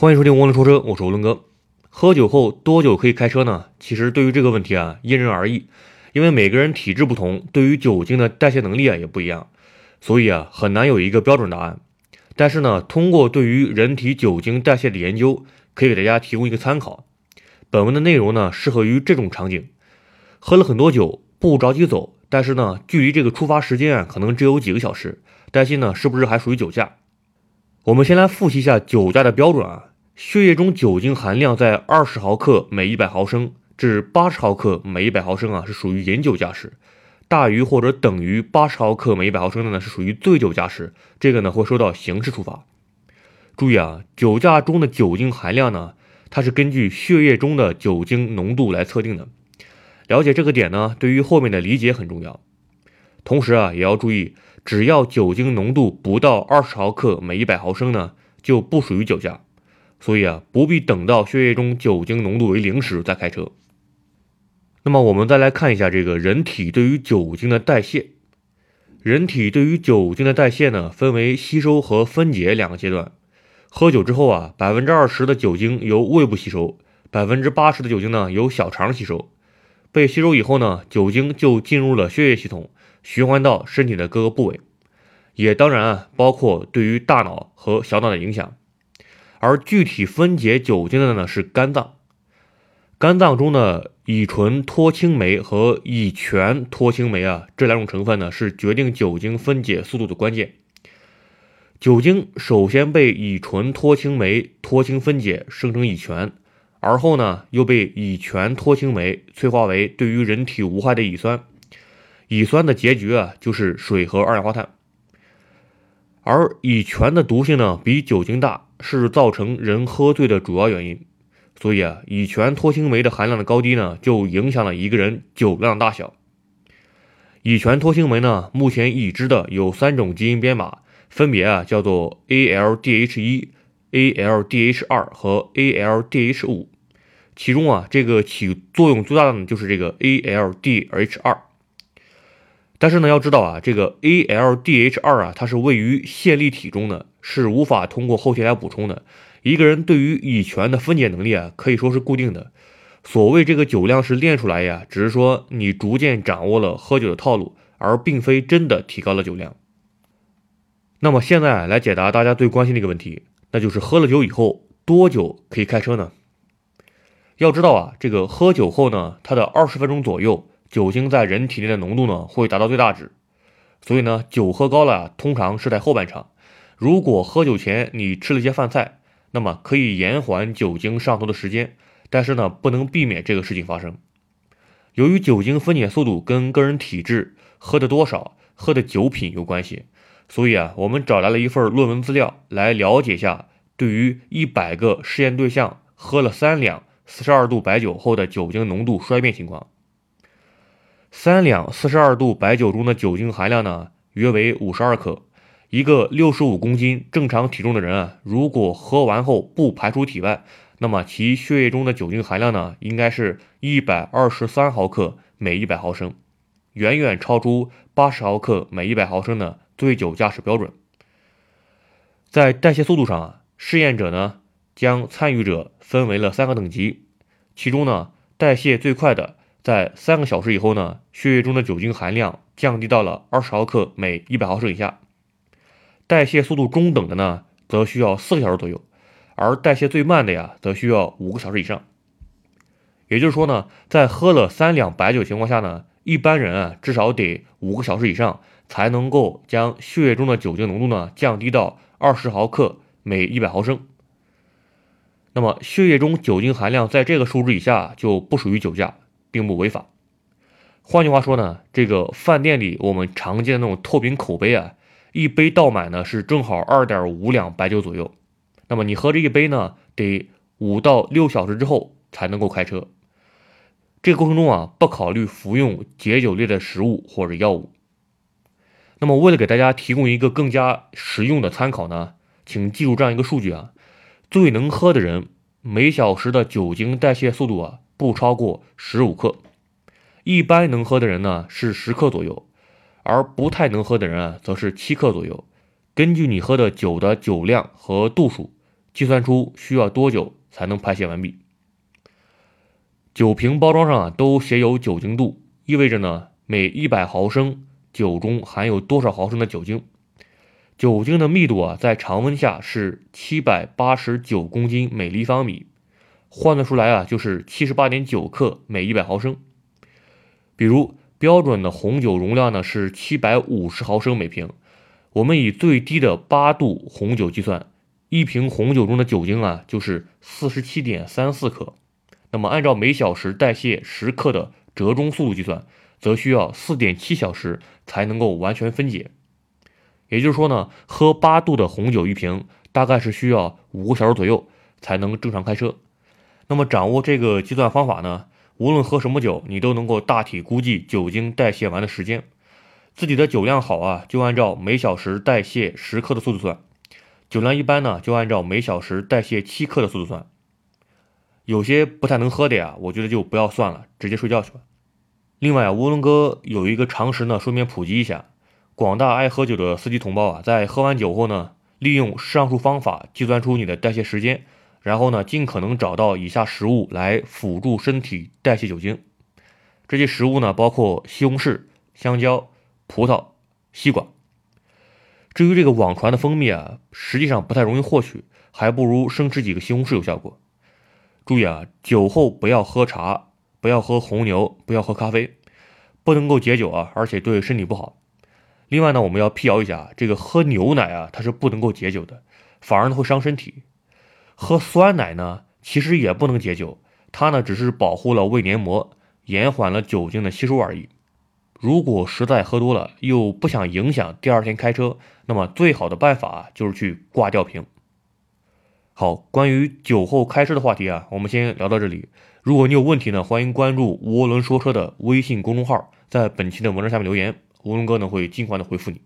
欢迎收听涡轮说车，我是涡轮哥。喝酒后多久可以开车呢？其实对于这个问题啊，因人而异，因为每个人体质不同，对于酒精的代谢能力啊也不一样，所以啊很难有一个标准答案。但是呢，通过对于人体酒精代谢的研究，可以给大家提供一个参考。本文的内容呢，适合于这种场景：喝了很多酒，不着急走，但是呢，距离这个出发时间啊，可能只有几个小时，担心呢是不是还属于酒驾？我们先来复习一下酒驾的标准啊，血液中酒精含量在二十毫克每一百毫升至八十毫克每一百毫升啊，是属于饮酒驾驶；大于或者等于八十毫克每一百毫升的呢，是属于醉酒驾驶，这个呢会受到刑事处罚。注意啊，酒驾中的酒精含量呢，它是根据血液中的酒精浓度来测定的。了解这个点呢，对于后面的理解很重要。同时啊，也要注意。只要酒精浓度不到二十毫克每一百毫升呢，就不属于酒驾。所以啊，不必等到血液中酒精浓度为零时再开车。那么我们再来看一下这个人体对于酒精的代谢。人体对于酒精的代谢呢，分为吸收和分解两个阶段。喝酒之后啊，百分之二十的酒精由胃部吸收，百分之八十的酒精呢由小肠吸收。被吸收以后呢，酒精就进入了血液系统。循环到身体的各个部位，也当然啊，包括对于大脑和小脑的影响。而具体分解酒精的呢是肝脏，肝脏中的乙醇脱氢酶和乙醛脱氢酶啊这两种成分呢是决定酒精分解速度的关键。酒精首先被乙醇脱氢酶脱氢分解生成乙醛，而后呢又被乙醛脱氢酶催化为对于人体无害的乙酸。乙酸的结局啊，就是水和二氧化碳。而乙醛的毒性呢，比酒精大，是造成人喝醉的主要原因。所以啊，乙醛脱氢酶的含量的高低呢，就影响了一个人酒量大小。乙醛脱氢酶呢，目前已知的有三种基因编码，分别啊叫做 ALDH1、ALDH2 和 ALDH5。其中啊，这个起作用最大的呢，就是这个 ALDH2。但是呢，要知道啊，这个 ALDH 二啊，它是位于线粒体中的，是无法通过后天来补充的。一个人对于乙醛的分解能力啊，可以说是固定的。所谓这个酒量是练出来呀，只是说你逐渐掌握了喝酒的套路，而并非真的提高了酒量。那么现在来解答大家最关心的一个问题，那就是喝了酒以后多久可以开车呢？要知道啊，这个喝酒后呢，它的二十分钟左右。酒精在人体内的浓度呢，会达到最大值，所以呢，酒喝高了，通常是在后半场。如果喝酒前你吃了一些饭菜，那么可以延缓酒精上头的时间，但是呢，不能避免这个事情发生。由于酒精分解速度跟个人体质、喝的多少、喝的酒品有关系，所以啊，我们找来了一份论文资料来了解一下，对于一百个试验对象喝了三两四十二度白酒后的酒精浓度衰变情况。三两四十二度白酒中的酒精含量呢，约为五十二克。一个六十五公斤正常体重的人啊，如果喝完后不排出体外，那么其血液中的酒精含量呢，应该是一百二十三毫克每一百毫升，远远超出八十毫克每一百毫升的醉酒驾驶标准。在代谢速度上啊，试验者呢将参与者分为了三个等级，其中呢代谢最快的。在三个小时以后呢，血液中的酒精含量降低到了二十毫克每一百毫升以下。代谢速度中等的呢，则需要四个小时左右，而代谢最慢的呀，则需要五个小时以上。也就是说呢，在喝了三两白酒情况下呢，一般人啊至少得五个小时以上才能够将血液中的酒精浓度呢降低到二十毫克每一百毫升。那么血液中酒精含量在这个数值以下就不属于酒驾。并不违法。换句话说呢，这个饭店里我们常见的那种透明口杯啊，一杯倒满呢是正好二点五两白酒左右。那么你喝这一杯呢，得五到六小时之后才能够开车。这个过程中啊，不考虑服用解酒类的食物或者药物。那么为了给大家提供一个更加实用的参考呢，请记住这样一个数据啊：最能喝的人每小时的酒精代谢速度啊。不超过十五克，一般能喝的人呢是十克左右，而不太能喝的人啊则是七克左右。根据你喝的酒的酒量和度数，计算出需要多久才能排泄完毕。酒瓶包装上啊都写有酒精度，意味着呢每一百毫升酒中含有多少毫升的酒精。酒精的密度啊在常温下是七百八十九公斤每立方米，换算出来啊就是七十八点九克每一百毫升。比如标准的红酒容量呢是七百五十毫升每瓶，我们以最低的八度红酒计算，一瓶红酒中的酒精啊就是四十七点三四克。那么，按照每小时代谢十克的折中速度计算，则需要四点七小时才能够完全分解。也就是说呢，喝八度的红酒一瓶，大概是需要五个小时左右才能正常开车。那么，掌握这个计算方法呢，无论喝什么酒，你都能够大体估计酒精代谢完的时间。自己的酒量好啊，就按照每小时代谢十克的速度算；酒量一般呢，就按照每小时代谢七克的速度算。有些不太能喝的呀，我觉得就不要算了，直接睡觉去吧。另外啊，乌龙哥有一个常识呢，顺便普及一下，广大爱喝酒的司机同胞啊，在喝完酒后呢，利用上述方法计算出你的代谢时间，然后呢，尽可能找到以下食物来辅助身体代谢酒精。这些食物呢，包括西红柿、香蕉、葡萄、西瓜。至于这个网传的蜂蜜啊，实际上不太容易获取，还不如生吃几个西红柿有效果。注意啊，酒后不要喝茶，不要喝红牛，不要喝咖啡，不能够解酒啊，而且对身体不好。另外呢，我们要辟谣一下，这个喝牛奶啊，它是不能够解酒的，反而呢会伤身体。喝酸奶呢，其实也不能解酒，它呢只是保护了胃黏膜，延缓了酒精的吸收而已。如果实在喝多了，又不想影响第二天开车，那么最好的办法就是去挂吊瓶。好，关于酒后开车的话题啊，我们先聊到这里。如果你有问题呢，欢迎关注“涡轮说车”的微信公众号，在本期的文章下面留言，涡轮哥呢会尽快的回复你。